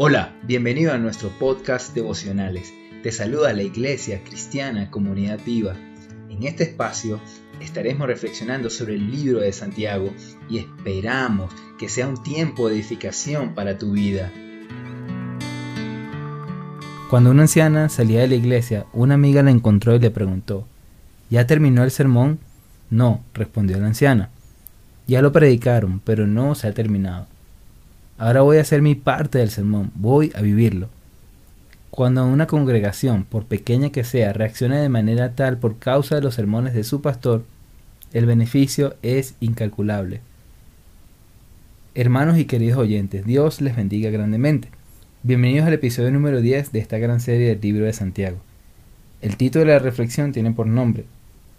Hola, bienvenido a nuestro podcast devocionales. Te saluda la Iglesia Cristiana Comunidad Viva. En este espacio estaremos reflexionando sobre el libro de Santiago y esperamos que sea un tiempo de edificación para tu vida. Cuando una anciana salía de la iglesia, una amiga la encontró y le preguntó, ¿Ya terminó el sermón? No, respondió la anciana. Ya lo predicaron, pero no se ha terminado. Ahora voy a hacer mi parte del sermón, voy a vivirlo. Cuando una congregación, por pequeña que sea, reacciona de manera tal por causa de los sermones de su pastor, el beneficio es incalculable. Hermanos y queridos oyentes, Dios les bendiga grandemente. Bienvenidos al episodio número 10 de esta gran serie del libro de Santiago. El título de la reflexión tiene por nombre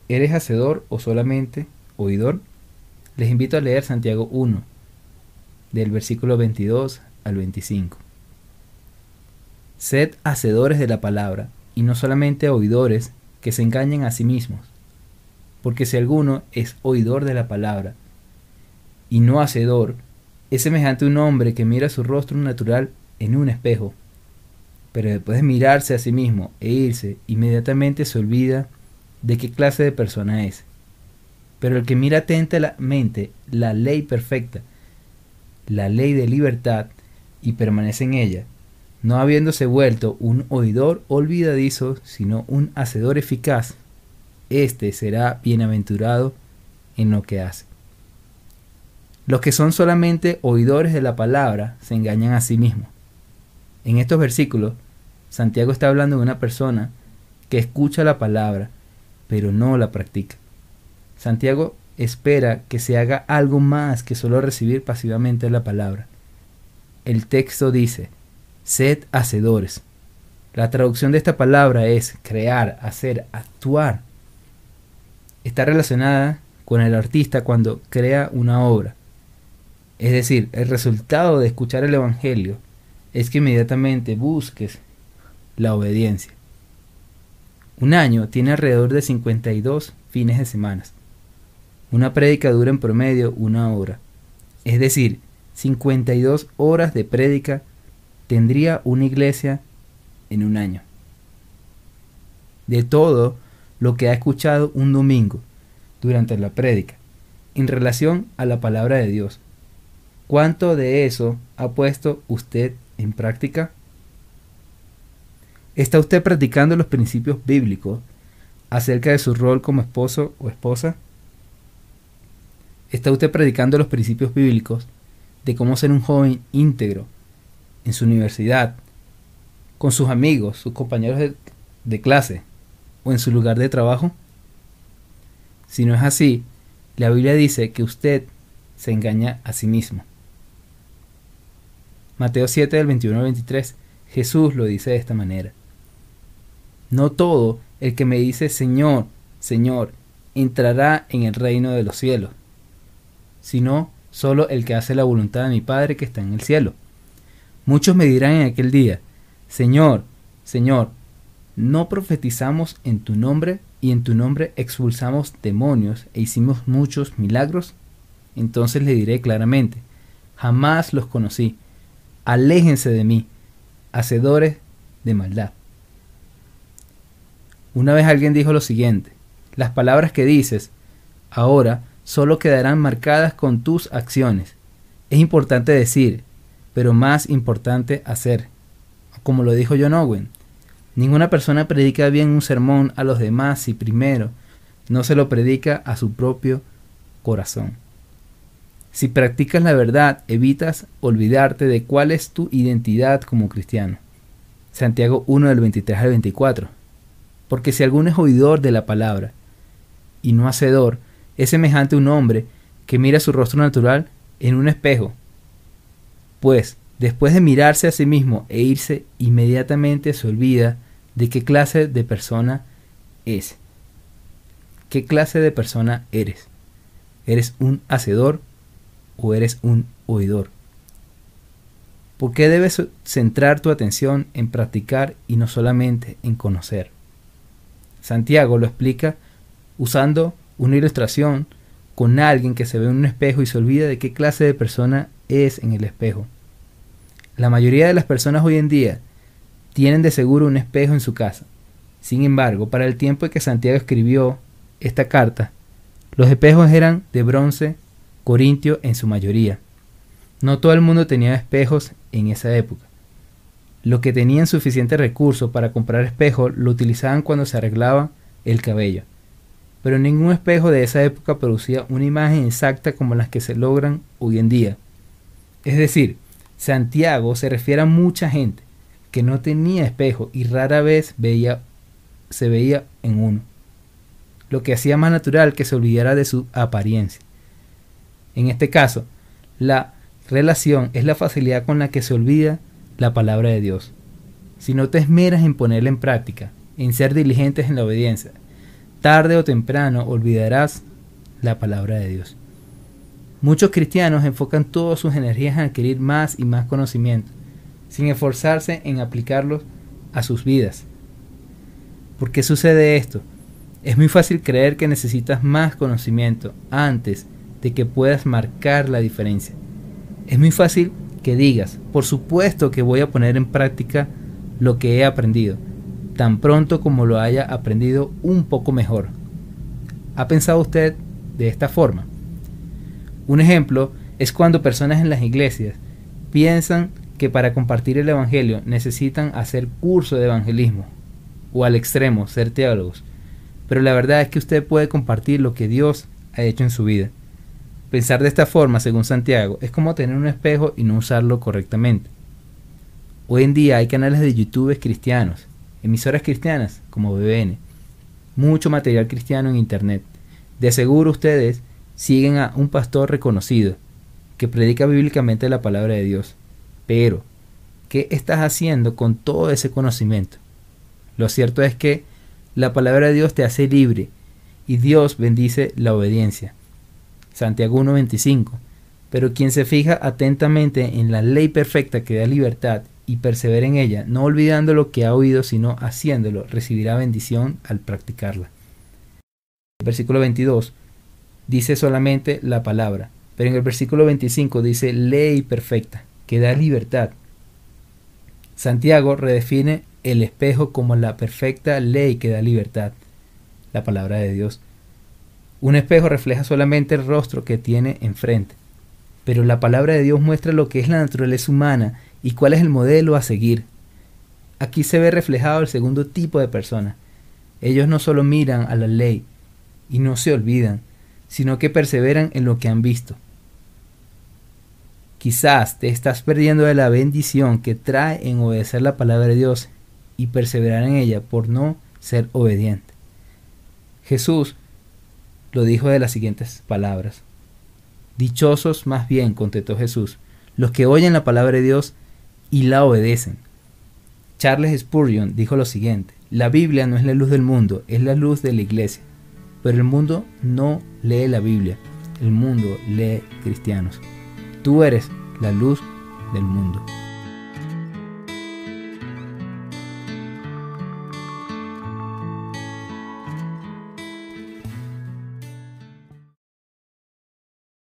¿Eres hacedor o solamente oidor? Les invito a leer Santiago 1, del versículo 22 al 25. Sed hacedores de la palabra, y no solamente oidores que se engañen a sí mismos, porque si alguno es oidor de la palabra y no hacedor, es semejante a un hombre que mira su rostro natural en un espejo, pero después de mirarse a sí mismo e irse, inmediatamente se olvida de qué clase de persona es. Pero el que mira atentamente la ley perfecta, la ley de libertad, y permanece en ella, no habiéndose vuelto un oidor olvidadizo, sino un hacedor eficaz, éste será bienaventurado en lo que hace. Los que son solamente oidores de la palabra se engañan a sí mismos. En estos versículos, Santiago está hablando de una persona que escucha la palabra, pero no la practica. Santiago espera que se haga algo más que solo recibir pasivamente la palabra. El texto dice, sed hacedores. La traducción de esta palabra es crear, hacer, actuar. Está relacionada con el artista cuando crea una obra. Es decir, el resultado de escuchar el Evangelio es que inmediatamente busques la obediencia. Un año tiene alrededor de 52 fines de semana. Una prédica dura en promedio una hora. Es decir, 52 horas de prédica tendría una iglesia en un año. De todo lo que ha escuchado un domingo durante la prédica en relación a la palabra de Dios, ¿cuánto de eso ha puesto usted en práctica? ¿Está usted practicando los principios bíblicos acerca de su rol como esposo o esposa? ¿Está usted predicando los principios bíblicos de cómo ser un joven íntegro en su universidad, con sus amigos, sus compañeros de, clase o en su lugar de trabajo? Si no es así, la Biblia dice que usted se engaña a sí mismo. Mateo 7 del 21 al 23, Jesús lo dice de esta manera. No todo el que me dice Señor, Señor, entrará en el reino de los cielos sino solo el que hace la voluntad de mi Padre que está en el cielo. Muchos me dirán en aquel día, Señor, Señor, ¿no profetizamos en tu nombre y en tu nombre expulsamos demonios e hicimos muchos milagros? Entonces le diré claramente, jamás los conocí, aléjense de mí, hacedores de maldad. Una vez alguien dijo lo siguiente, las palabras que dices ahora solo quedarán marcadas con tus acciones. Es importante decir, pero más importante hacer. Como lo dijo John Owen, ninguna persona predica bien un sermón a los demás si primero no se lo predica a su propio corazón. Si practicas la verdad, evitas olvidarte de cuál es tu identidad como cristiano. Santiago 1 del 23 al 24. Porque si alguno es oidor de la palabra y no hacedor, es semejante a un hombre que mira su rostro natural en un espejo. Pues, después de mirarse a sí mismo e irse, inmediatamente se olvida de qué clase de persona es. ¿Qué clase de persona eres? ¿Eres un hacedor o eres un oidor? ¿Por qué debes centrar tu atención en practicar y no solamente en conocer? Santiago lo explica usando una ilustración con alguien que se ve en un espejo y se olvida de qué clase de persona es en el espejo. La mayoría de las personas hoy en día tienen de seguro un espejo en su casa. Sin embargo, para el tiempo en que Santiago escribió esta carta, los espejos eran de bronce corintio en su mayoría. No todo el mundo tenía espejos en esa época. Los que tenían suficiente recursos para comprar espejos lo utilizaban cuando se arreglaba el cabello. Pero ningún espejo de esa época producía una imagen exacta como las que se logran hoy en día. Es decir, Santiago se refiere a mucha gente que no tenía espejo y rara vez veía, se veía en uno, lo que hacía más natural que se olvidara de su apariencia. En este caso, la relación es la facilidad con la que se olvida la palabra de Dios. Si no te esmeras en ponerla en práctica, en ser diligentes en la obediencia, tarde o temprano olvidarás la palabra de Dios. Muchos cristianos enfocan todas sus energías en adquirir más y más conocimiento, sin esforzarse en aplicarlos a sus vidas. ¿Por qué sucede esto? Es muy fácil creer que necesitas más conocimiento antes de que puedas marcar la diferencia. Es muy fácil que digas, por supuesto que voy a poner en práctica lo que he aprendido, tan pronto como lo haya aprendido un poco mejor. ¿Ha pensado usted de esta forma? Un ejemplo es cuando personas en las iglesias piensan que para compartir el Evangelio necesitan hacer curso de evangelismo, o al extremo, ser teólogos. Pero la verdad es que usted puede compartir lo que Dios ha hecho en su vida. Pensar de esta forma, según Santiago, es como tener un espejo y no usarlo correctamente. Hoy en día hay canales de YouTube cristianos, emisoras cristianas como BBN, mucho material cristiano en Internet. De seguro ustedes siguen a un pastor reconocido que predica bíblicamente la palabra de Dios. Pero, ¿qué estás haciendo con todo ese conocimiento? Lo cierto es que la palabra de Dios te hace libre y Dios bendice la obediencia. Santiago 1.25. Pero quien se fija atentamente en la ley perfecta que da libertad y persevera en ella, no olvidando lo que ha oído, sino haciéndolo, recibirá bendición al practicarla. El versículo 22 dice solamente la palabra, pero en el versículo 25 dice ley perfecta, que da libertad. Santiago redefine el espejo como la perfecta ley que da libertad, la palabra de Dios. Un espejo refleja solamente el rostro que tiene enfrente, pero la palabra de Dios muestra lo que es la naturaleza humana y cuál es el modelo a seguir. Aquí se ve reflejado el segundo tipo de persona. Ellos no solo miran a la ley y no se olvidan, sino que perseveran en lo que han visto. Quizás te estás perdiendo de la bendición que trae en obedecer la palabra de Dios y perseverar en ella por no ser obediente. Jesús lo dijo de las siguientes palabras. Dichosos más bien, contestó Jesús, los que oyen la palabra de Dios y la obedecen. Charles Spurgeon dijo lo siguiente, la Biblia no es la luz del mundo, es la luz de la iglesia. Pero el mundo no lee la Biblia, el mundo lee cristianos. Tú eres la luz del mundo.